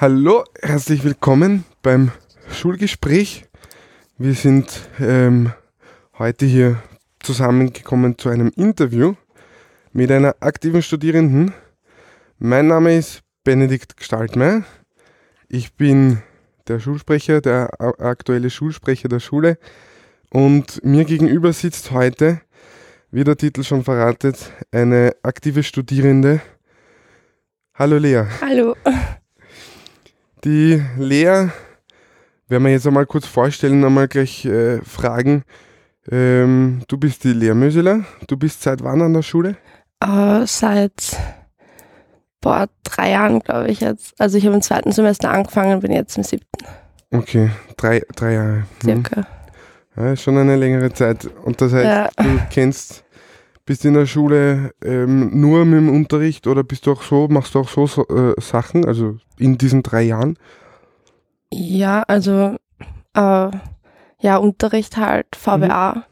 Hallo, herzlich willkommen beim Schulgespräch. Wir sind ähm, heute hier zusammengekommen zu einem Interview mit einer aktiven Studierenden. Mein Name ist Benedikt Gestaltmeier. Ich bin der Schulsprecher, der aktuelle Schulsprecher der Schule. Und mir gegenüber sitzt heute, wie der Titel schon verratet, eine aktive Studierende. Hallo Lea. Hallo. Die Lea werden wir jetzt einmal kurz vorstellen, einmal gleich äh, fragen. Ähm, du bist die Lea Möseler. Du bist seit wann an der Schule? Uh, seit boah, drei Jahren, glaube ich jetzt. Also ich habe im zweiten Semester angefangen, bin jetzt im siebten. Okay, drei, drei Jahre. Hm. Circa. Ja, schon eine längere Zeit. Und das heißt, ja. du kennst, bist in der Schule ähm, nur mit dem Unterricht oder bist du auch so, machst du auch so äh, Sachen, also in diesen drei Jahren? Ja, also äh, ja, Unterricht halt, VWA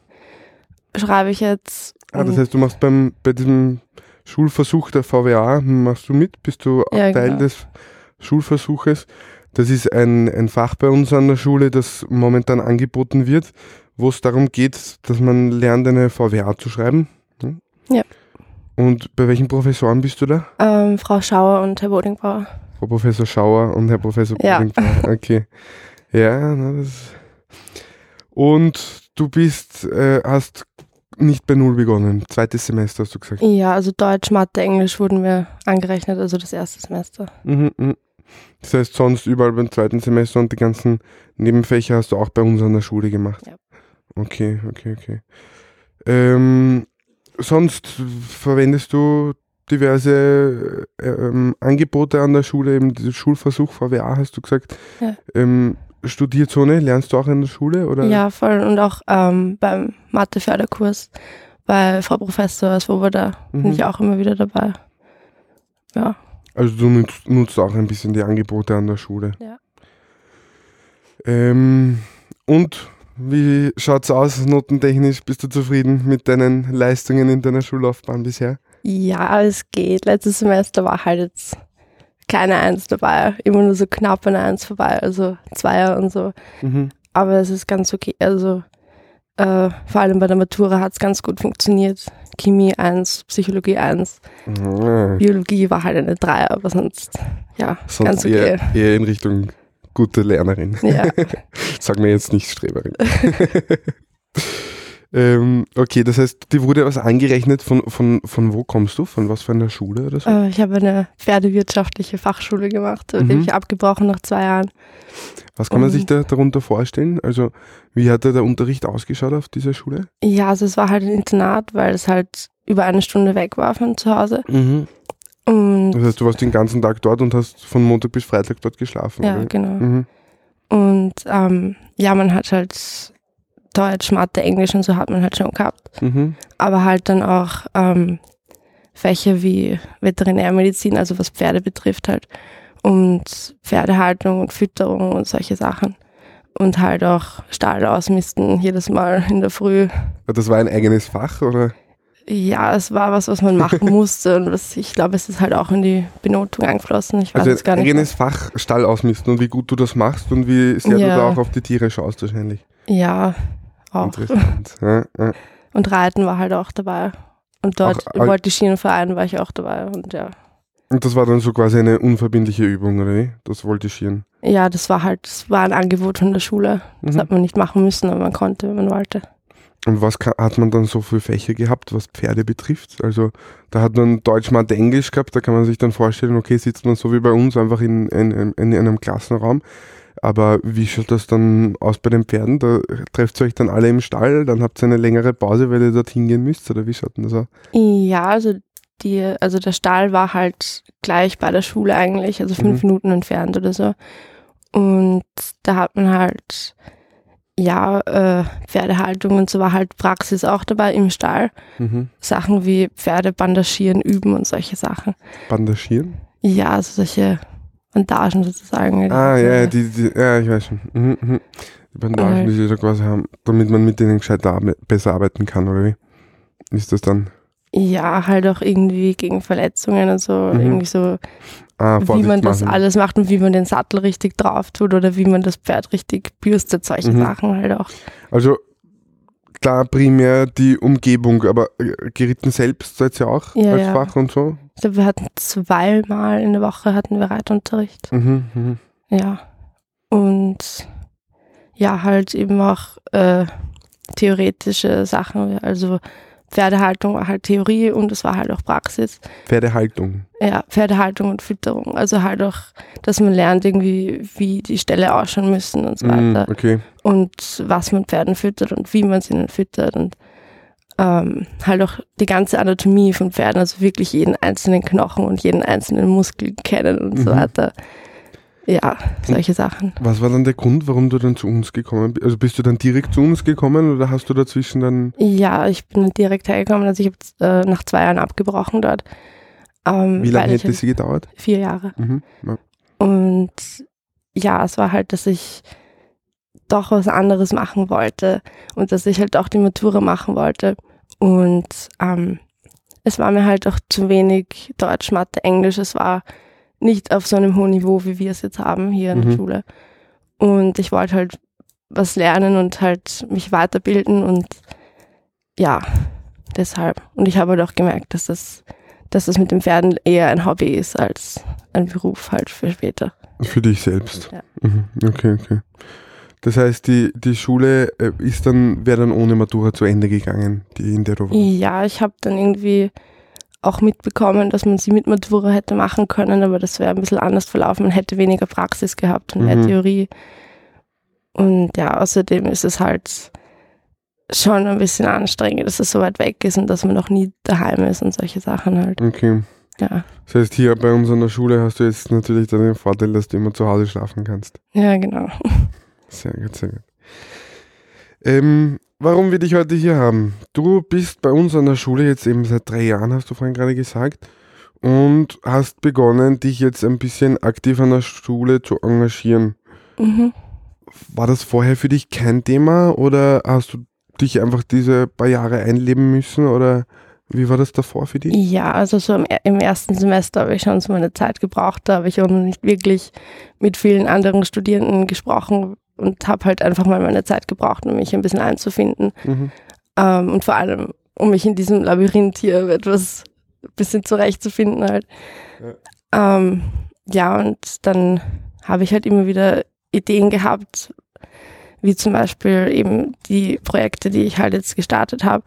mhm. schreibe ich jetzt. Ah, das heißt, du machst beim bei diesem Schulversuch der VWA, machst du mit? Bist du ja, Teil genau. des Schulversuches? Das ist ein, ein Fach bei uns an der Schule, das momentan angeboten wird, wo es darum geht, dass man lernt, eine VWA zu schreiben. Ja. Und bei welchen Professoren bist du da? Ähm, Frau Schauer und Herr Bodingbauer. Frau Professor Schauer und Herr Professor ja. Bodingbauer. Okay. Ja, na, das. Und du bist, äh, hast nicht bei Null begonnen, zweites Semester hast du gesagt. Ja, also Deutsch, Mathe, Englisch wurden wir angerechnet, also das erste Semester. Mhm, mh. Das heißt, sonst überall beim zweiten Semester und die ganzen Nebenfächer hast du auch bei uns an der Schule gemacht. Ja. Okay, okay, okay. Ähm, sonst verwendest du diverse ähm, Angebote an der Schule, eben den Schulversuch VWA hast du gesagt. Ja. Ähm, Studierzone, lernst du auch in der Schule? Oder? Ja, voll. Und auch ähm, beim Mathe-Förderkurs bei Frau Professor Swoboda mhm. bin ich auch immer wieder dabei. Ja. Also du nutzt, nutzt auch ein bisschen die Angebote an der Schule. Ja. Ähm, und wie schaut es aus, notentechnisch? Bist du zufrieden mit deinen Leistungen in deiner Schullaufbahn bisher? Ja, es geht. Letztes Semester war halt jetzt keine Eins dabei. Immer nur so knapp eine Eins vorbei, also Zweier und so. Mhm. Aber es ist ganz okay. Also äh, vor allem bei der Matura hat es ganz gut funktioniert. Chemie 1, Psychologie 1. Mhm. Biologie war halt eine 3, aber sonst, ja, sonst ganz okay. Eher, eher in Richtung gute Lernerin. Ja. Sag mir jetzt nicht Streberin. ähm, okay, das heißt, dir wurde was angerechnet. Von, von, von wo kommst du? Von was für einer Schule oder so? Äh, ich habe eine pferdewirtschaftliche Fachschule gemacht, mhm. die habe ich abgebrochen nach zwei Jahren. Was kann man sich da darunter vorstellen? Also, wie hat da der Unterricht ausgeschaut auf dieser Schule? Ja, also es war halt ein Internat, weil es halt über eine Stunde weg war von zu Hause. Mhm. Und das heißt, du warst den ganzen Tag dort und hast von Montag bis Freitag dort geschlafen. Ja, oder? genau. Mhm. Und ähm, ja, man hat halt Deutsch, Mathe, Englisch und so hat man halt schon gehabt. Mhm. Aber halt dann auch ähm, Fächer wie Veterinärmedizin, also was Pferde betrifft halt und Pferdehaltung und Fütterung und solche Sachen. Und halt auch Stall ausmisten jedes Mal in der Früh. Das war ein eigenes Fach, oder? Ja, es war was, was man machen musste und was, ich glaube, es ist halt auch in die Benotung eingeflossen. Ich weiß also es gar nicht. eigenes Fach Stall ausmisten und wie gut du das machst und wie sehr ja. du da auch auf die Tiere schaust wahrscheinlich. Ja, auch. Interessant. Ja, ja. Und Reiten war halt auch dabei. Und dort auch, im Voltigierenverein war ich auch dabei und ja. Und das war dann so quasi eine unverbindliche Übung, oder wie? Das Voltigieren? Ja, das war halt, das war ein Angebot von der Schule. Das mhm. hat man nicht machen müssen, aber man konnte, wenn man wollte. Und was hat man dann so für Fächer gehabt, was Pferde betrifft? Also da hat man Deutsch, Mathe, Englisch gehabt, da kann man sich dann vorstellen, okay, sitzt man so wie bei uns einfach in, in, in, in einem Klassenraum. Aber wie schaut das dann aus bei den Pferden? Da trefft ihr euch dann alle im Stall, dann habt ihr eine längere Pause, weil ihr dort hingehen müsst, oder wie schaut denn das aus? Ja, also die, also der Stall war halt gleich bei der Schule eigentlich, also fünf mhm. Minuten entfernt oder so. Und da hat man halt, ja, äh, Pferdehaltung und so war halt Praxis auch dabei im Stall. Mhm. Sachen wie Pferde bandagieren, üben und solche Sachen. Bandagieren? Ja, also solche Bandagen sozusagen. Ah, ja, die, die, ja, ich weiß schon. Mhm, mhm. Die Bandagen, die sie da quasi haben, damit man mit denen gescheit besser arbeiten kann, oder wie? Ist das dann? Ja, halt auch irgendwie gegen Verletzungen und so, mhm. irgendwie so Ah, wie man das machen. alles macht und wie man den Sattel richtig drauf tut oder wie man das Pferd richtig bürstet, solche Mhm. Sachen halt auch. Also klar, primär die Umgebung, aber äh, geritten selbst seid ihr auch Ja, als ja. Fach und so? Glaube, wir hatten zweimal in der Woche hatten wir Reitunterricht. Mhm, mhm. Ja. Und ja, halt eben auch äh, theoretische Sachen. Also Pferdehaltung war halt Theorie und es war halt auch Praxis. Pferdehaltung. Ja, Pferdehaltung und Fütterung. Also halt auch, dass man lernt irgendwie, wie die Ställe ausschauen müssen und so Mhm, weiter. okay. Und was man Pferden füttert und wie man sie ihnen füttert und ähm, halt auch die ganze Anatomie von Pferden, also wirklich jeden einzelnen Knochen und jeden einzelnen Muskel kennen und so Mhm. weiter. Ja, solche Sachen. Was war dann der Grund, warum du dann zu uns gekommen bist? Also bist du dann direkt zu uns gekommen oder hast du dazwischen dann. Ja, ich bin direkt hergekommen, also ich habe äh, nach zwei Jahren abgebrochen dort. Ähm, Wie lange hätte sie gedauert? Vier Jahre. Mhm. Ja. Und ja, es war halt, dass ich doch was anderes machen wollte und dass ich halt auch die Matura machen wollte. Und ähm, es war mir halt auch zu wenig Deutsch, Mathe, Englisch. Es war nicht auf so einem hohen Niveau, wie wir es jetzt haben hier in Mhm. der Schule. Und ich wollte halt was lernen und halt mich weiterbilden und ja, deshalb. Und ich habe halt auch gemerkt, dass das, dass das mit den Pferden eher ein Hobby ist als ein Beruf halt für später. Für dich selbst. Ja. Mhm. Okay, okay. Das heißt, die, die Schule äh, ist dann, wäre dann ohne Matura zu Ende gegangen, die in der du warst. Ja, ich habe dann irgendwie auch mitbekommen, dass man sie mit Matura hätte machen können, aber das wäre ein bisschen anders verlaufen. Man hätte weniger Praxis gehabt und mehr Mhm. Theorie. Und ja, außerdem ist es halt schon ein bisschen anstrengend, dass es so weit weg ist und dass man noch nie daheim ist und solche Sachen halt. Okay. Ja, Das heißt, hier bei uns an der Schule hast du jetzt natürlich dann den Vorteil, dass du immer zu Hause schlafen kannst. ja genau. Sehr gut, sehr gut. Ähm, warum wir dich heute hier haben? Du bist bei uns an der Schule jetzt eben seit drei Jahren, hast du vorhin gerade gesagt, und hast begonnen, dich jetzt ein bisschen aktiv an der Schule zu engagieren. Mhm. War das vorher für dich kein Thema oder hast du dich einfach diese paar Jahre einleben müssen oder wie war das davor für dich? Ja, also so im, im ersten Semester habe ich schon so meine Zeit gebraucht. Da habe ich auch noch nicht wirklich mit vielen anderen Studierenden gesprochen und habe halt einfach mal meine Zeit gebraucht, um mich ein bisschen einzufinden. Mhm. Ähm, und vor allem, um mich in diesem Labyrinth hier etwas ein bisschen zurechtzufinden halt. Ja, ähm, ja und dann habe ich halt immer wieder Ideen gehabt, wie zum Beispiel eben die Projekte, die ich halt jetzt gestartet habe.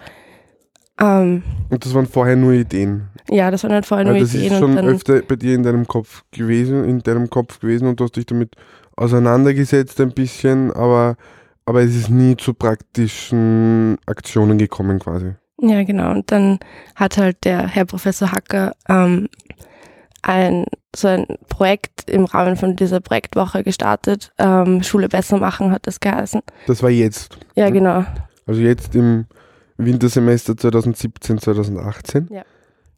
Ähm, Und das waren vorher nur Ideen. Ja, das waren halt vorher nur Also das Ideen. ist schon öfter bei dir in deinem Kopf gewesen, in deinem Kopf gewesen und du hast dich damit auseinandergesetzt ein bisschen, aber, aber es ist nie zu praktischen Aktionen gekommen quasi. Ja, genau. Und dann hat halt der Herr Professor Hacker ähm, ein, so ein Projekt im Rahmen von dieser Projektwoche gestartet. Ähm, Schule besser machen hat das geheißen. Das war jetzt. Ja, Mhm. genau. Also jetzt im Wintersemester 2017, 2018 Ja.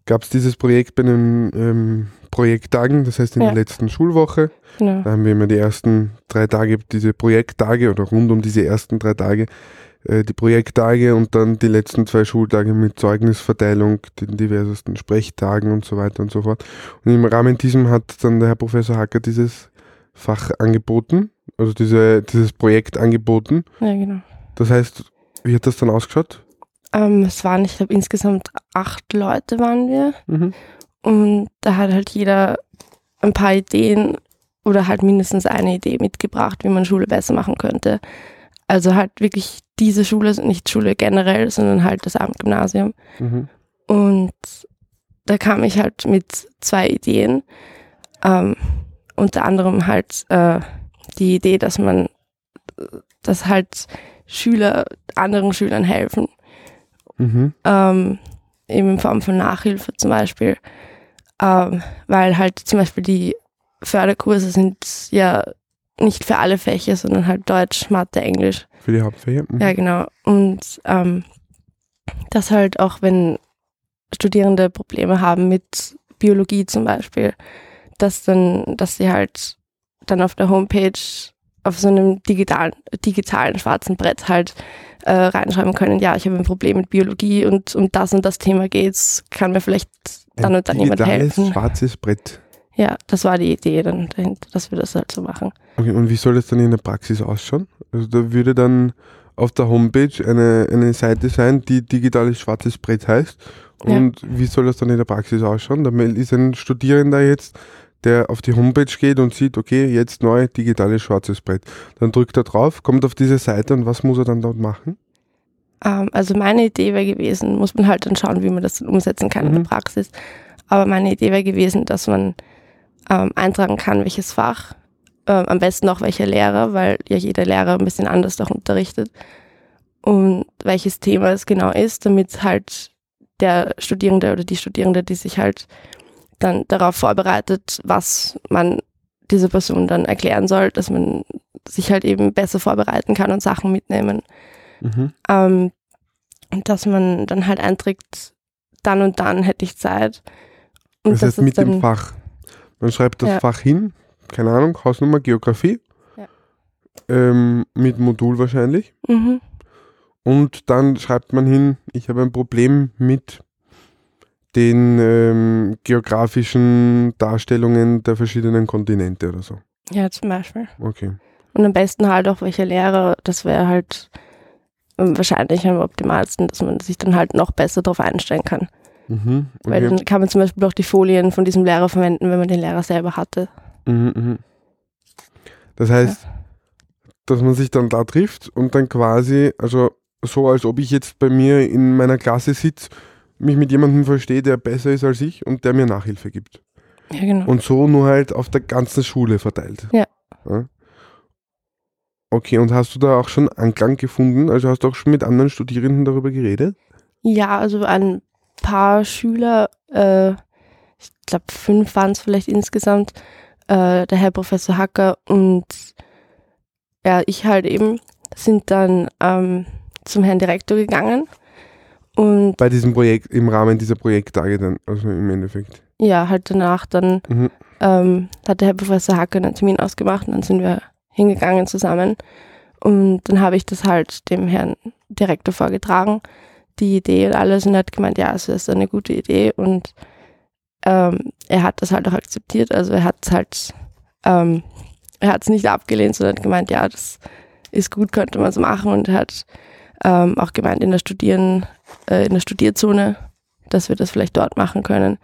Gab es dieses Projekt bei den ähm, Projekttagen, das heißt in Ja. der letzten Schulwoche. genau. Da haben wir immer die ersten drei Tage, diese Projekttage oder rund um diese ersten drei Tage, äh, die Projekttage und dann die letzten zwei Schultage mit Zeugnisverteilung, den diversesten Sprechtagen und so weiter und so fort. Und im Rahmen diesem hat dann der Herr Professor Hacker dieses Fach angeboten, also diese, dieses Projekt angeboten. Ja, genau. Das heißt, wie hat das dann ausgeschaut? Ähm, es waren, ich glaube, insgesamt acht Leute waren wir. Mhm. Und da hat halt jeder ein paar Ideen oder halt mindestens eine Idee mitgebracht, wie man Schule besser machen könnte. Also halt wirklich diese Schule, nicht Schule generell, sondern halt das Abendgymnasium. Mhm. Und da kam ich halt mit zwei Ideen. Ähm, unter anderem halt äh, die Idee, dass man, dass halt Schüler anderen Schülern helfen Mhm. ähm, eben in Form von Nachhilfe zum Beispiel, ähm, weil halt zum Beispiel die Förderkurse sind ja nicht für alle Fächer, sondern halt Deutsch, Mathe, Englisch. Für die Hauptfächer? Mhm. Ja, genau. Und ähm, das halt auch, wenn Studierende Probleme haben mit Biologie zum Beispiel, dass dann, dass sie halt dann auf der Homepage auf so einem digitalen, digitalen schwarzen Brett halt äh, reinschreiben können, ja, ich habe ein Problem mit Biologie und um das und das Thema geht's, kann mir vielleicht dann Ein und dann jemand digitales helfen. schwarzes Brett. Ja, das war die Idee dann dahinter, dass wir das halt so machen. Okay, und wie soll das dann in der Praxis ausschauen? Also da würde dann auf der Homepage eine, eine Seite sein, die digitales schwarzes Brett heißt. Und ja. wie soll das dann in der Praxis ausschauen? Da ist ein Studierender jetzt, der auf die Homepage geht und sieht, okay, jetzt neu digitales schwarzes Brett. Dann drückt er drauf, kommt auf diese Seite und was muss er dann dort machen? Ähm, also meine Idee wäre gewesen, muss man halt dann schauen, wie man das dann umsetzen kann mhm. in der mhm. Praxis. Aber meine Idee wäre gewesen, dass man ähm, eintragen kann, welches Fach, ähm, am besten auch welcher Lehrer, weil ja jeder Lehrer ein bisschen anders auch unterrichtet und welches Thema es genau ist, damit halt der Studierende oder die Studierende, die sich halt dann darauf vorbereitet, was man dieser Person dann erklären soll, dass man sich halt eben besser vorbereiten kann und Sachen mitnehmen. Mhm. Ähm, dass man dann halt einträgt, dann und dann hätte ich Zeit. Und das heißt mit dem Fach. Man schreibt das ja. Fach hin, keine Ahnung, Hausnummer, Geografie. Ja. Ähm, mit Modul wahrscheinlich. Mhm. Und dann schreibt man hin, ich habe ein Problem mit den ähm, geografischen Darstellungen der verschiedenen Kontinente oder so. Ja, zum Beispiel. Okay. Und am besten halt auch welche Lehrer, das wäre halt ähm, wahrscheinlich am optimalsten, dass man sich dann halt noch besser darauf einstellen kann. Mhm, okay. Weil dann kann man zum Beispiel auch die Folien von diesem Lehrer verwenden, wenn man den Lehrer selber hatte. Mhm, mh. Das heißt, ja. dass man sich dann da trifft und dann quasi, also so als ob ich jetzt bei mir in meiner Klasse sitze, mich mit jemandem verstehe, der besser ist als ich und der mir Nachhilfe gibt. Ja, genau. Und so nur halt auf der ganzen Schule verteilt. Ja. ja. Okay, und hast du da auch schon Anklang gefunden? Also hast du auch schon mit anderen Studierenden darüber geredet? Ja, also ein paar Schüler, äh, ich glaube fünf waren es vielleicht insgesamt, äh, der Herr Professor Hacker und ja, ich halt eben, sind dann ähm, zum Herrn Direktor gegangen. Und Bei diesem Projekt, im Rahmen dieser Projekttage dann, also im Endeffekt. Ja, halt danach dann mhm. ähm, hat der Herr Professor Hacker einen Termin ausgemacht und dann sind wir hingegangen zusammen. Und dann habe ich das halt dem Herrn Direktor vorgetragen die Idee und alles und er hat gemeint, ja, es ist eine gute Idee und ähm, er hat das halt auch akzeptiert. Also er hat es halt, ähm, er hat es nicht abgelehnt, sondern hat gemeint, ja, das ist gut, könnte man so machen und er hat ähm, auch gemeint in der Studieren, äh, in der Studierzone, dass wir das vielleicht dort machen können.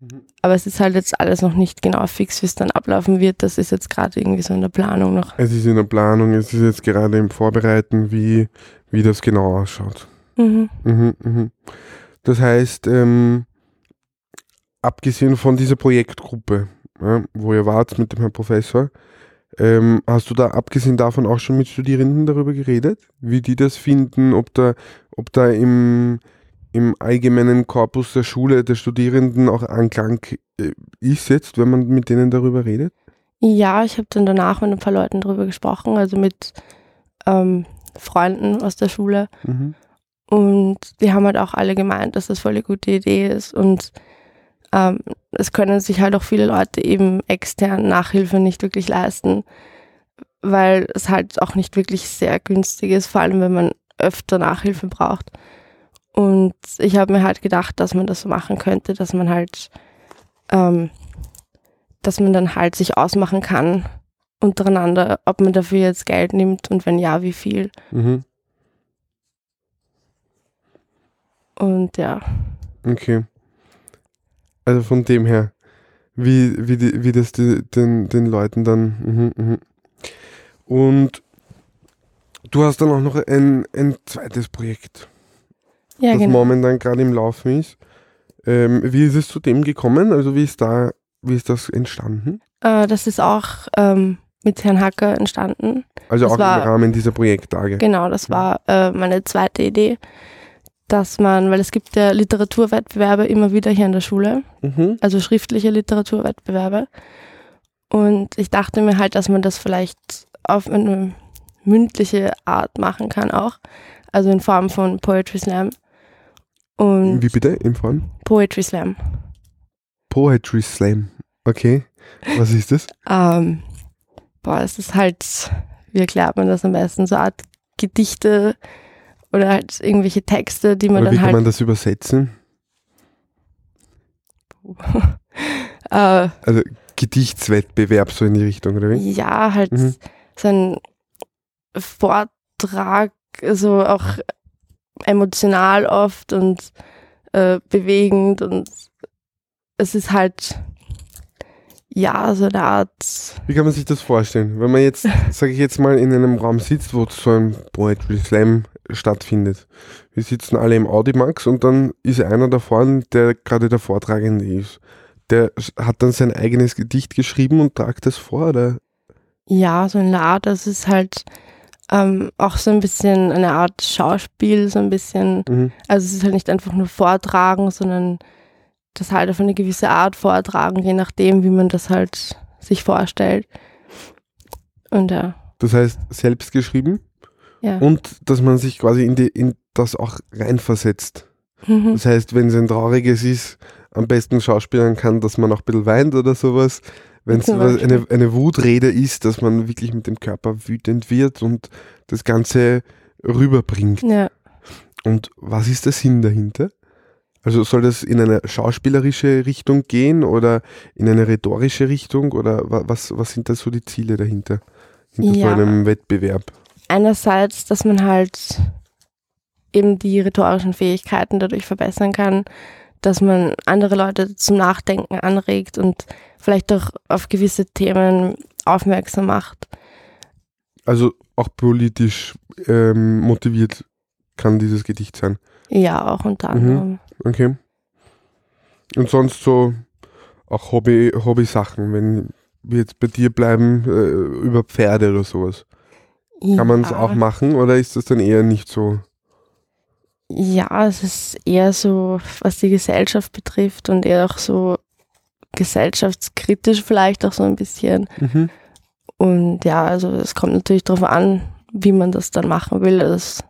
Mhm. Aber es ist halt jetzt alles noch nicht genau fix, wie es dann ablaufen wird. Das ist jetzt gerade irgendwie so in der Planung noch. Es ist in der Planung, es ist jetzt gerade im Vorbereiten, wie, wie das genau ausschaut. Mhm. Mhm, mhm. Das heißt, ähm, abgesehen von dieser Projektgruppe, ja, wo ihr wart mit dem Herrn Professor, ähm, hast du da abgesehen davon auch schon mit Studierenden darüber geredet, wie die das finden, ob da, ob da im, im allgemeinen Korpus der Schule der Studierenden auch Anklang äh, ist jetzt, wenn man mit denen darüber redet? Ja, ich habe dann danach mit ein paar Leuten darüber gesprochen, also mit ähm, Freunden aus der Schule. Mhm. Und die haben halt auch alle gemeint, dass das voll eine gute Idee ist. Und ähm, es können sich halt auch viele Leute eben extern Nachhilfe nicht wirklich leisten, weil es halt auch nicht wirklich sehr günstig ist, vor allem wenn man öfter Nachhilfe braucht. Und ich habe mir halt gedacht, dass man das so machen könnte, dass man halt, ähm, dass man dann halt sich ausmachen kann untereinander, ob man dafür jetzt Geld nimmt und wenn ja, wie viel. Mhm. Und ja. Okay. Also von dem her, wie, wie, die, wie das die, den, den Leuten dann. Mhm, mhm. Und du hast dann auch noch ein, ein zweites Projekt, ja, das genau. momentan gerade im Laufen ist. Ähm, wie ist es zu dem gekommen? Also wie ist da, wie ist das entstanden? Äh, das ist auch ähm, mit Herrn Hacker entstanden. Also das auch war, im Rahmen dieser Projekttage. Genau, das war äh, meine zweite Idee dass man, weil es gibt ja Literaturwettbewerbe immer wieder hier in der Schule, mhm. also schriftliche Literaturwettbewerbe. Und ich dachte mir halt, dass man das vielleicht auf eine mündliche Art machen kann auch, also in Form von Poetry Slam. Und Wie bitte? In Form? Poetry Slam. Poetry Slam, okay. Was ist das? ähm, boah, es ist halt, wie erklärt man das am besten, so eine Art Gedichte, oder halt irgendwelche Texte, die man Oder dann wie halt. Kann man das übersetzen? äh, also Gedichtswettbewerb so in die Richtung, oder wie? Ja, halt mhm. so ein Vortrag, so auch emotional oft und äh, bewegend und es ist halt ja, so eine Art. Wie kann man sich das vorstellen? Wenn man jetzt, sage ich jetzt mal, in einem Raum sitzt, wo so ein Poetry Slam stattfindet. Wir sitzen alle im Audimax und dann ist einer da vorne, der gerade der Vortragende ist. Der hat dann sein eigenes Gedicht geschrieben und tragt das vor, oder? Ja, so eine Art, das ist halt ähm, auch so ein bisschen eine Art Schauspiel, so ein bisschen. Mhm. Also es ist halt nicht einfach nur vortragen, sondern das halt auf eine gewisse Art vortragen, je nachdem, wie man das halt sich vorstellt. Und ja. Das heißt, selbst geschrieben? Ja. Und dass man sich quasi in, die, in das auch reinversetzt. Mhm. Das heißt, wenn es ein trauriges ist, am besten schauspielern kann, dass man auch ein bisschen weint oder sowas. Wenn es eine, eine Wutrede ist, dass man wirklich mit dem Körper wütend wird und das Ganze rüberbringt. Ja. Und was ist der Sinn dahinter? Also soll das in eine schauspielerische Richtung gehen oder in eine rhetorische Richtung oder was, was sind da so die Ziele dahinter? Hinter ja. so einem Wettbewerb? Einerseits, dass man halt eben die rhetorischen Fähigkeiten dadurch verbessern kann, dass man andere Leute zum Nachdenken anregt und vielleicht auch auf gewisse Themen aufmerksam macht. Also auch politisch ähm, motiviert kann dieses Gedicht sein. Ja, auch unter mhm. anderem. Mhm. Okay. Und sonst so auch Hobby, Hobby-Sachen, wenn wir jetzt bei dir bleiben, äh, über Pferde oder sowas. Ja. Kann man es auch machen oder ist das dann eher nicht so? Ja, es ist eher so, was die Gesellschaft betrifft und eher auch so gesellschaftskritisch vielleicht auch so ein bisschen. Mhm. Und ja, also es kommt natürlich darauf an, wie man das dann machen will. Das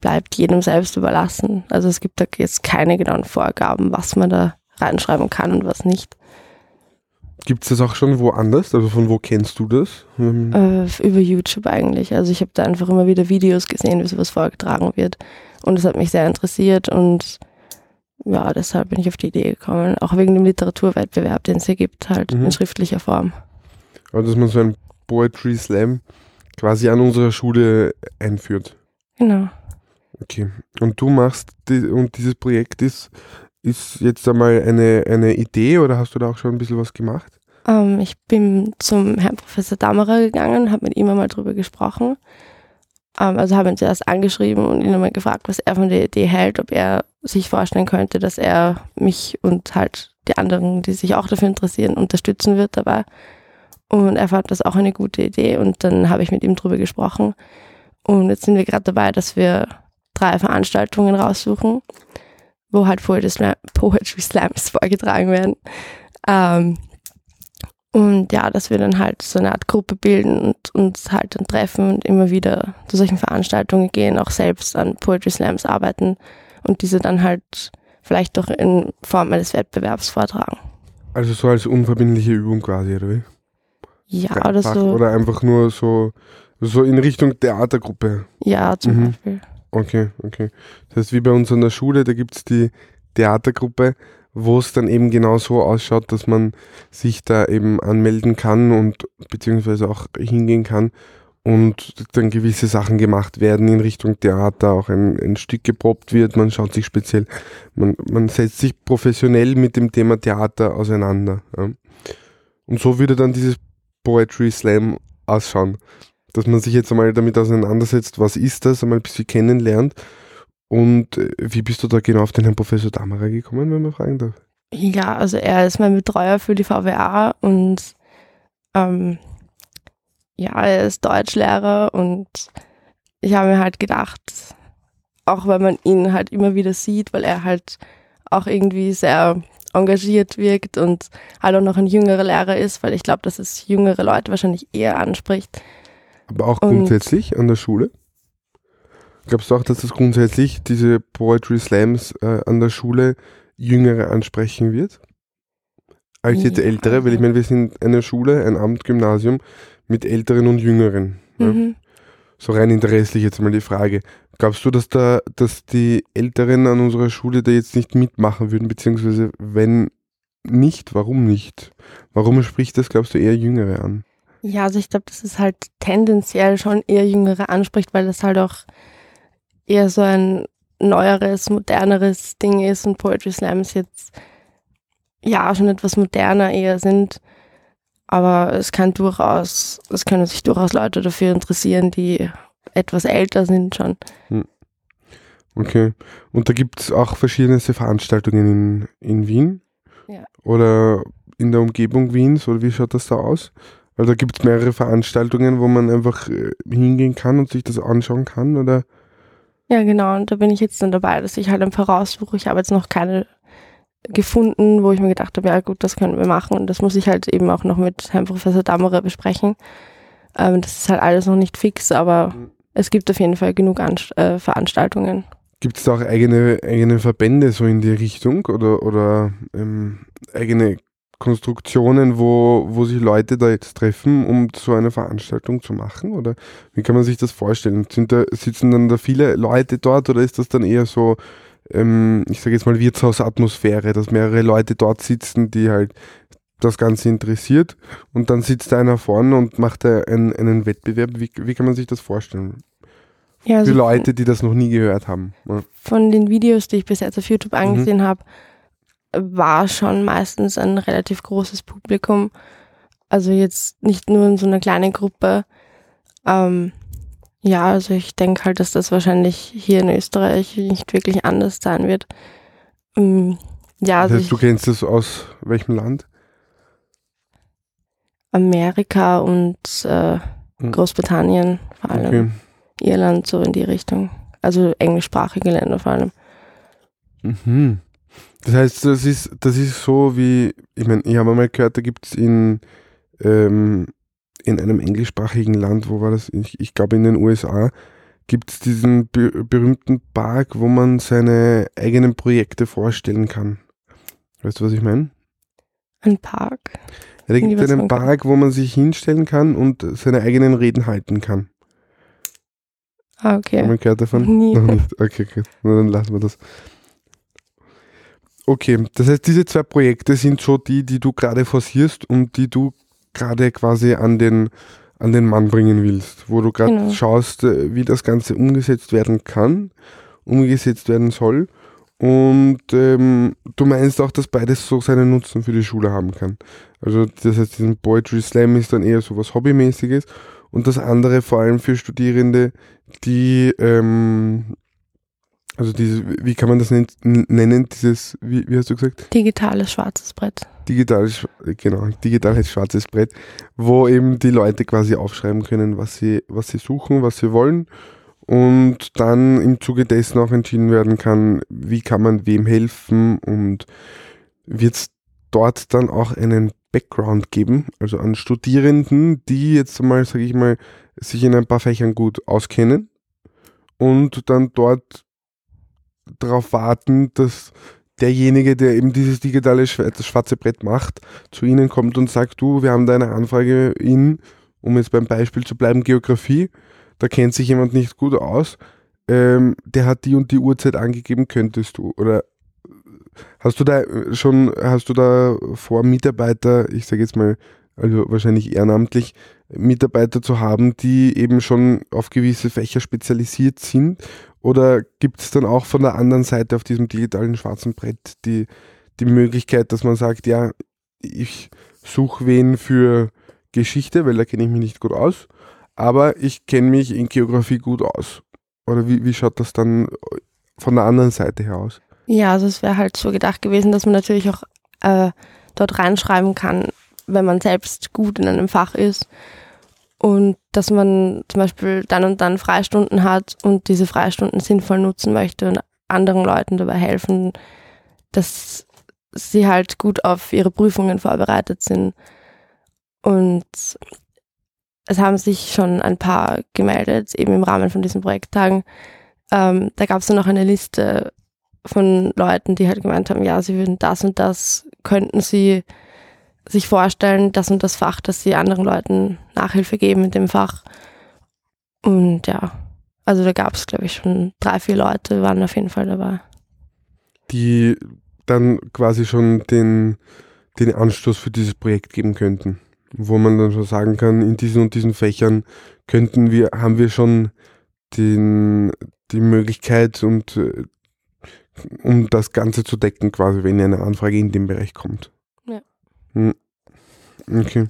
bleibt jedem selbst überlassen. Also es gibt da jetzt keine genauen Vorgaben, was man da reinschreiben kann und was nicht. Gibt es das auch schon woanders? Also von wo kennst du das? Ähm äh, über YouTube eigentlich. Also ich habe da einfach immer wieder Videos gesehen, wie sowas vorgetragen wird. Und es hat mich sehr interessiert und ja, deshalb bin ich auf die Idee gekommen. Auch wegen dem Literaturwettbewerb, den es hier gibt, halt mhm. in schriftlicher Form. Aber dass man so ein Poetry Slam quasi an unserer Schule einführt. Genau. Okay. Und du machst, die, und dieses Projekt ist, ist jetzt einmal eine, eine Idee oder hast du da auch schon ein bisschen was gemacht? Ähm, ich bin zum Herrn Professor Dammerer gegangen, habe mit ihm einmal drüber gesprochen. Ähm, also habe ihn zuerst angeschrieben und ihn einmal gefragt, was er von der Idee hält, ob er sich vorstellen könnte, dass er mich und halt die anderen, die sich auch dafür interessieren, unterstützen wird dabei. Und er fand das auch eine gute Idee und dann habe ich mit ihm drüber gesprochen. Und jetzt sind wir gerade dabei, dass wir drei Veranstaltungen raussuchen, wo halt Poetry, Slam, Poetry Slams vorgetragen werden. Ähm, und ja, dass wir dann halt so eine Art Gruppe bilden und uns halt dann treffen und immer wieder zu solchen Veranstaltungen gehen, auch selbst an Poetry Slams arbeiten und diese dann halt vielleicht doch in Form eines Wettbewerbs vortragen. Also so als unverbindliche Übung quasi, oder wie? Ja, oder so. Oder einfach nur so, so in Richtung Theatergruppe. Ja, zum mhm. Beispiel. Okay, okay. Das heißt, wie bei uns an der Schule, da gibt es die Theatergruppe, wo es dann eben genau so ausschaut, dass man sich da eben anmelden kann und beziehungsweise auch hingehen kann und dann gewisse Sachen gemacht werden in Richtung Theater, auch ein, ein Stück geprobt wird, man schaut sich speziell, man, man setzt sich professionell mit dem Thema Theater auseinander. Ja. Und so würde dann dieses Poetry Slam ausschauen dass man sich jetzt einmal damit auseinandersetzt, was ist das, einmal ein bisschen kennenlernt. Und äh, wie bist du da genau auf den Herrn Professor Damarer gekommen, wenn man fragen darf? Ja, also er ist mein Betreuer für die VWA und ähm, ja, er ist Deutschlehrer und ich habe mir halt gedacht, auch wenn man ihn halt immer wieder sieht, weil er halt auch irgendwie sehr engagiert wirkt und halt auch noch ein jüngerer Lehrer ist, weil ich glaube, dass es jüngere Leute wahrscheinlich eher anspricht, aber auch grundsätzlich an der Schule? Glaubst du auch, dass das grundsätzlich diese Poetry Slams äh, an der Schule Jüngere ansprechen wird? Als jetzt ja. Ältere, weil ich meine, wir sind eine Schule, ein Amtgymnasium mit Älteren und Jüngeren. Mhm. Ja? So rein interesslich jetzt mal die Frage. Glaubst du, dass da, dass die Älteren an unserer Schule da jetzt nicht mitmachen würden, beziehungsweise wenn nicht. Warum nicht? Warum spricht das, glaubst du, eher Jüngere an? Ja, also ich glaube, dass es halt tendenziell schon eher Jüngere anspricht, weil das halt auch eher so ein neueres, moderneres Ding ist und Poetry Slams jetzt ja schon etwas moderner eher sind. Aber es kann durchaus, es können sich durchaus Leute dafür interessieren, die etwas älter sind schon. Hm. Okay. Und da gibt es auch verschiedene Veranstaltungen in, in Wien? Ja. Oder in der Umgebung Wiens? Oder wie schaut das da aus? Weil da gibt es mehrere Veranstaltungen, wo man einfach äh, hingehen kann und sich das anschauen kann, oder? Ja, genau. Und da bin ich jetzt dann dabei, dass ich halt einfach raussuche. Ich habe jetzt noch keine gefunden, wo ich mir gedacht habe, ja gut, das können wir machen. Und das muss ich halt eben auch noch mit Herrn Professor Dammerer besprechen. Ähm, das ist halt alles noch nicht fix, aber mhm. es gibt auf jeden Fall genug Anst äh, Veranstaltungen. Gibt es da auch eigene, eigene Verbände so in die Richtung oder, oder ähm, eigene Konstruktionen, wo, wo sich Leute da jetzt treffen, um so eine Veranstaltung zu machen? Oder wie kann man sich das vorstellen? Sind da, sitzen dann da viele Leute dort oder ist das dann eher so, ähm, ich sage jetzt mal Wirtshausatmosphäre, dass mehrere Leute dort sitzen, die halt das Ganze interessiert und dann sitzt einer vorne und macht einen, einen Wettbewerb. Wie, wie kann man sich das vorstellen? Ja, also Für Leute, die das noch nie gehört haben. Ja. Von den Videos, die ich bis jetzt auf YouTube angesehen mhm. habe, war schon meistens ein relativ großes Publikum. Also jetzt nicht nur in so einer kleinen Gruppe. Ähm, ja, also ich denke halt, dass das wahrscheinlich hier in Österreich nicht wirklich anders sein wird. Ähm, ja, also das heißt, du kennst das aus welchem Land? Amerika und äh, hm. Großbritannien vor allem. Okay. Irland so in die Richtung. Also englischsprachige Länder vor allem. Mhm. Das heißt, das ist, das ist so wie, ich meine, ich habe mal gehört, da gibt es in, ähm, in einem englischsprachigen Land, wo war das? Ich, ich glaube in den USA, gibt es diesen be berühmten Park, wo man seine eigenen Projekte vorstellen kann. Weißt du, was ich meine? Ein Park? Ja, da gibt es einen Park, wo man sich hinstellen kann und seine eigenen Reden halten kann. Ah, okay. Haben wir gehört davon? Nie. Noch nicht. Okay, okay. Na, dann lassen wir das. Okay, das heißt, diese zwei Projekte sind so die, die du gerade forcierst und die du gerade quasi an den, an den Mann bringen willst, wo du gerade genau. schaust, äh, wie das Ganze umgesetzt werden kann, umgesetzt werden soll. Und ähm, du meinst auch, dass beides so seinen Nutzen für die Schule haben kann. Also das heißt, diesen Poetry Slam ist dann eher so was Hobbymäßiges und das andere vor allem für Studierende, die ähm, also diese, wie kann man das nennen, dieses, wie, wie hast du gesagt? Digitales schwarzes Brett. Digitales, genau, digitales schwarzes Brett, wo eben die Leute quasi aufschreiben können, was sie, was sie suchen, was sie wollen und dann im Zuge dessen auch entschieden werden kann, wie kann man wem helfen und wird es dort dann auch einen Background geben, also an Studierenden, die jetzt mal, sage ich mal, sich in ein paar Fächern gut auskennen und dann dort darauf warten, dass derjenige, der eben dieses digitale schwarze Brett macht, zu Ihnen kommt und sagt, du, wir haben da eine Anfrage in, um jetzt beim Beispiel zu bleiben, Geografie, da kennt sich jemand nicht gut aus, ähm, der hat die und die Uhrzeit angegeben, könntest du. Oder hast du da schon, hast du da vor, Mitarbeiter, ich sage jetzt mal, also wahrscheinlich ehrenamtlich, Mitarbeiter zu haben, die eben schon auf gewisse Fächer spezialisiert sind oder gibt es dann auch von der anderen Seite auf diesem digitalen schwarzen Brett die, die Möglichkeit, dass man sagt, ja, ich suche wen für Geschichte, weil da kenne ich mich nicht gut aus, aber ich kenne mich in Geografie gut aus. Oder wie, wie schaut das dann von der anderen Seite her aus? Ja, also es wäre halt so gedacht gewesen, dass man natürlich auch äh, dort reinschreiben kann, wenn man selbst gut in einem Fach ist und dass man zum Beispiel dann und dann Freistunden hat und diese Freistunden sinnvoll nutzen möchte und anderen Leuten dabei helfen, dass sie halt gut auf ihre Prüfungen vorbereitet sind. Und es haben sich schon ein paar gemeldet, eben im Rahmen von diesen Projekttagen. Ähm, da gab es dann noch eine Liste von Leuten, die halt gemeint haben, ja, sie würden das und das, könnten sie sich vorstellen, das und das Fach, dass sie anderen Leuten Nachhilfe geben in dem Fach. Und ja, also da gab es, glaube ich, schon drei, vier Leute, waren auf jeden Fall dabei. Die dann quasi schon den, den Anstoß für dieses Projekt geben könnten. Wo man dann schon sagen kann, in diesen und diesen Fächern könnten wir, haben wir schon den, die Möglichkeit und äh, um das Ganze zu decken, quasi, wenn eine Anfrage in dem Bereich kommt. Hm. Okay.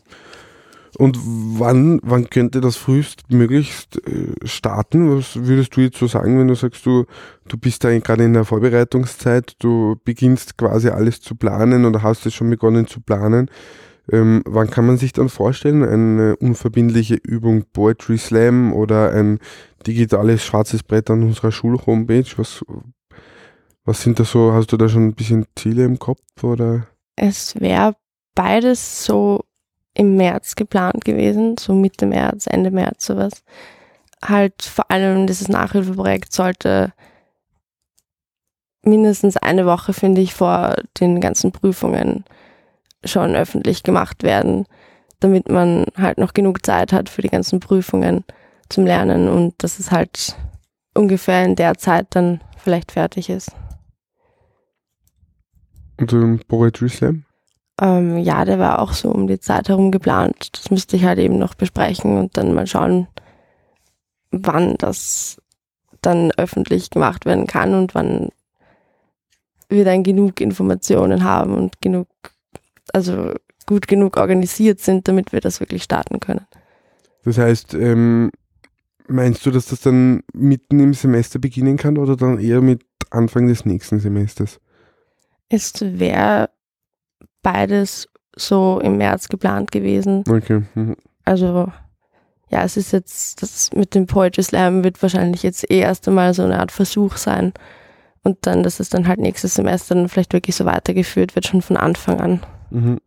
Und wann, wann könnte das frühestmöglichst äh, starten? Was würdest du jetzt so sagen, wenn du sagst, du, du bist da gerade in der Vorbereitungszeit, du beginnst quasi alles zu planen oder hast es schon begonnen zu planen? Ähm, wann kann man sich dann vorstellen, eine unverbindliche Übung Poetry Slam oder ein digitales schwarzes Brett an unserer Schul-Homepage? Was, was sind da so, hast du da schon ein bisschen Ziele im Kopf oder? Es wäre beides so im März geplant gewesen, so Mitte März, Ende März sowas. Halt vor allem dieses Nachhilfeprojekt sollte mindestens eine Woche, finde ich, vor den ganzen Prüfungen schon öffentlich gemacht werden, damit man halt noch genug Zeit hat für die ganzen Prüfungen zum Lernen und dass es halt ungefähr in der Zeit dann vielleicht fertig ist. Und im Poetry Slam? Ähm, ja, der war auch so um die Zeit herum geplant. Das müsste ich halt eben noch besprechen und dann mal schauen, wann das dann öffentlich gemacht werden kann und wann wir dann genug Informationen haben und genug, also gut genug organisiert sind, damit wir das wirklich starten können. Das heißt, ähm, meinst du, dass das dann mitten im Semester beginnen kann oder dann eher mit Anfang des nächsten Semesters? Es wäre beides so im März geplant gewesen. Okay. Mhm. Also ja, es ist jetzt, das mit dem Poetry Slam wird wahrscheinlich jetzt eh erst einmal so eine Art Versuch sein. Und dann, dass es dann halt nächstes Semester dann vielleicht wirklich so weitergeführt wird, schon von Anfang an. Mhm.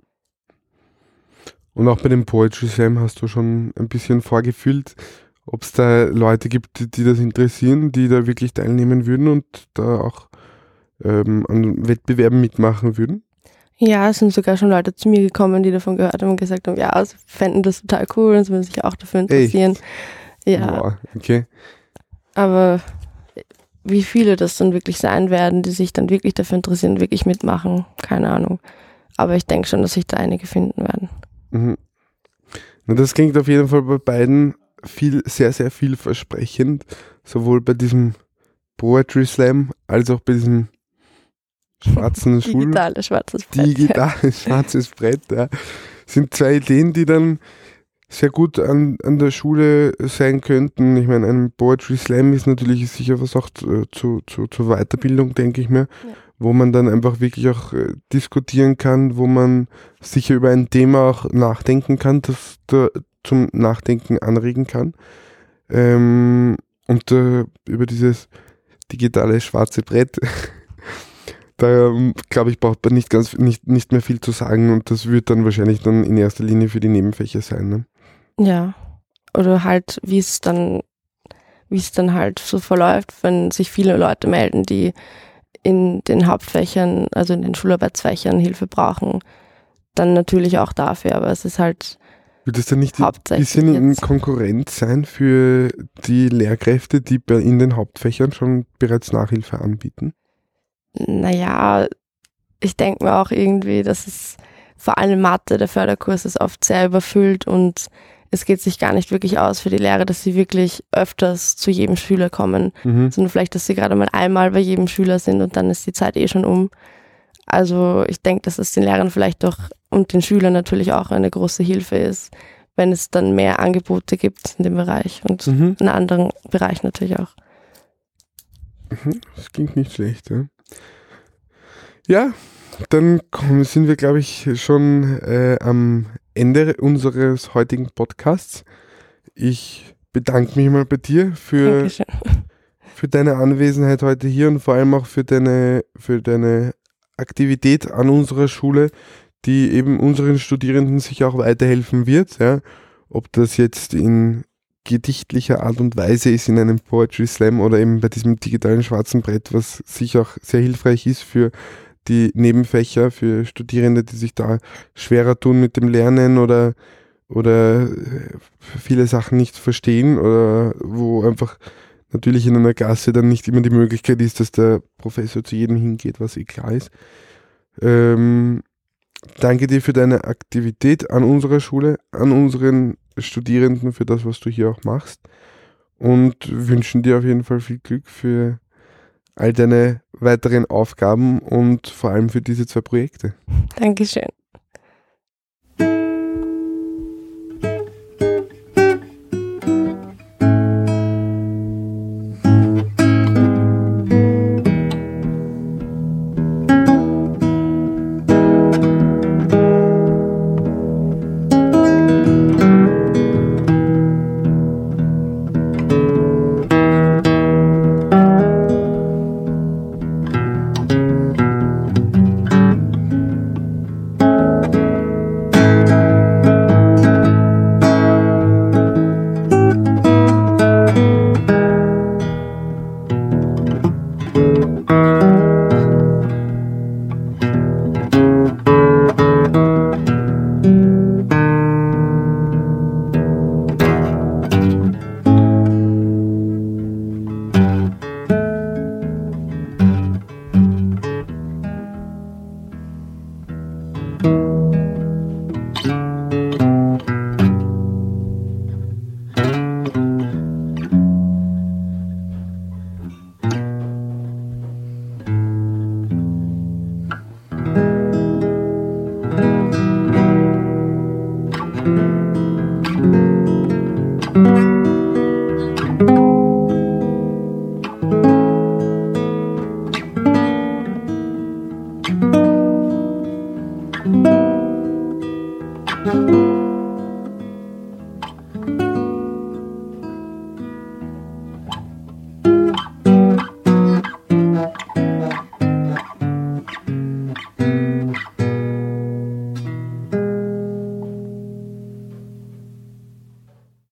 Und auch bei dem Poetry Slam hast du schon ein bisschen vorgefühlt, ob es da Leute gibt, die, die, das interessieren, die da wirklich teilnehmen würden und da auch ähm, an Wettbewerben mitmachen würden? Ja, es sind sogar schon Leute zu mir gekommen, die davon gehört haben und gesagt haben, ja, sie fänden das total cool und sie würden sich auch dafür interessieren. Echt? Ja. Boah, okay. Aber wie viele das dann wirklich sein werden, die sich dann wirklich dafür interessieren, wirklich mitmachen, keine Ahnung. Aber ich denke schon, dass sich da einige finden werden. Mhm. Na, das klingt auf jeden Fall bei beiden viel, sehr, sehr vielversprechend. Sowohl bei diesem Poetry Slam als auch bei diesem schwarzen Schul... Digitales schwarzes Brett. Digitales schwarzes Brett, ja. Sind zwei Ideen, die dann sehr gut an, an der Schule sein könnten. Ich meine, ein Poetry Slam ist natürlich sicher was auch zu, zu, zur Weiterbildung, denke ich mir, ja. wo man dann einfach wirklich auch äh, diskutieren kann, wo man sicher über ein Thema auch nachdenken kann, das da zum Nachdenken anregen kann. Ähm, und äh, über dieses digitale schwarze Brett da ähm, glaube ich, braucht man nicht ganz nicht, nicht mehr viel zu sagen und das wird dann wahrscheinlich dann in erster Linie für die Nebenfächer sein. Ne? Ja. Oder halt, wie es dann, wie es dann halt so verläuft, wenn sich viele Leute melden, die in den Hauptfächern, also in den Schularbeitsfächern Hilfe brauchen, dann natürlich auch dafür, aber es ist halt wird es dann nicht ein bisschen in Konkurrenz sein für die Lehrkräfte, die in den Hauptfächern schon bereits Nachhilfe anbieten? Naja, ich denke mir auch irgendwie, dass es vor allem Mathe, der Förderkurs ist oft sehr überfüllt und es geht sich gar nicht wirklich aus für die Lehrer, dass sie wirklich öfters zu jedem Schüler kommen, mhm. sondern vielleicht, dass sie gerade mal einmal bei jedem Schüler sind und dann ist die Zeit eh schon um. Also ich denke, dass es den Lehrern vielleicht doch und den Schülern natürlich auch eine große Hilfe ist, wenn es dann mehr Angebote gibt in dem Bereich und mhm. in anderen Bereichen natürlich auch. Mhm. Das klingt nicht schlecht, ja. Ja, dann sind wir, glaube ich, schon äh, am Ende unseres heutigen Podcasts. Ich bedanke mich mal bei dir für, für deine Anwesenheit heute hier und vor allem auch für deine, für deine Aktivität an unserer Schule, die eben unseren Studierenden sicher auch weiterhelfen wird. Ja. Ob das jetzt in gedichtlicher Art und Weise ist in einem Poetry Slam oder eben bei diesem digitalen schwarzen Brett, was sicher auch sehr hilfreich ist für die Nebenfächer für Studierende, die sich da schwerer tun mit dem Lernen oder, oder äh, viele Sachen nicht verstehen oder wo einfach natürlich in einer Klasse dann nicht immer die Möglichkeit ist, dass der Professor zu jedem hingeht, was eh klar ist. Ähm, danke dir für deine Aktivität an unserer Schule, an unseren Studierenden, für das, was du hier auch machst und wünschen dir auf jeden Fall viel Glück für all deine weiteren Aufgaben und vor allem für diese zwei Projekte. Dankeschön.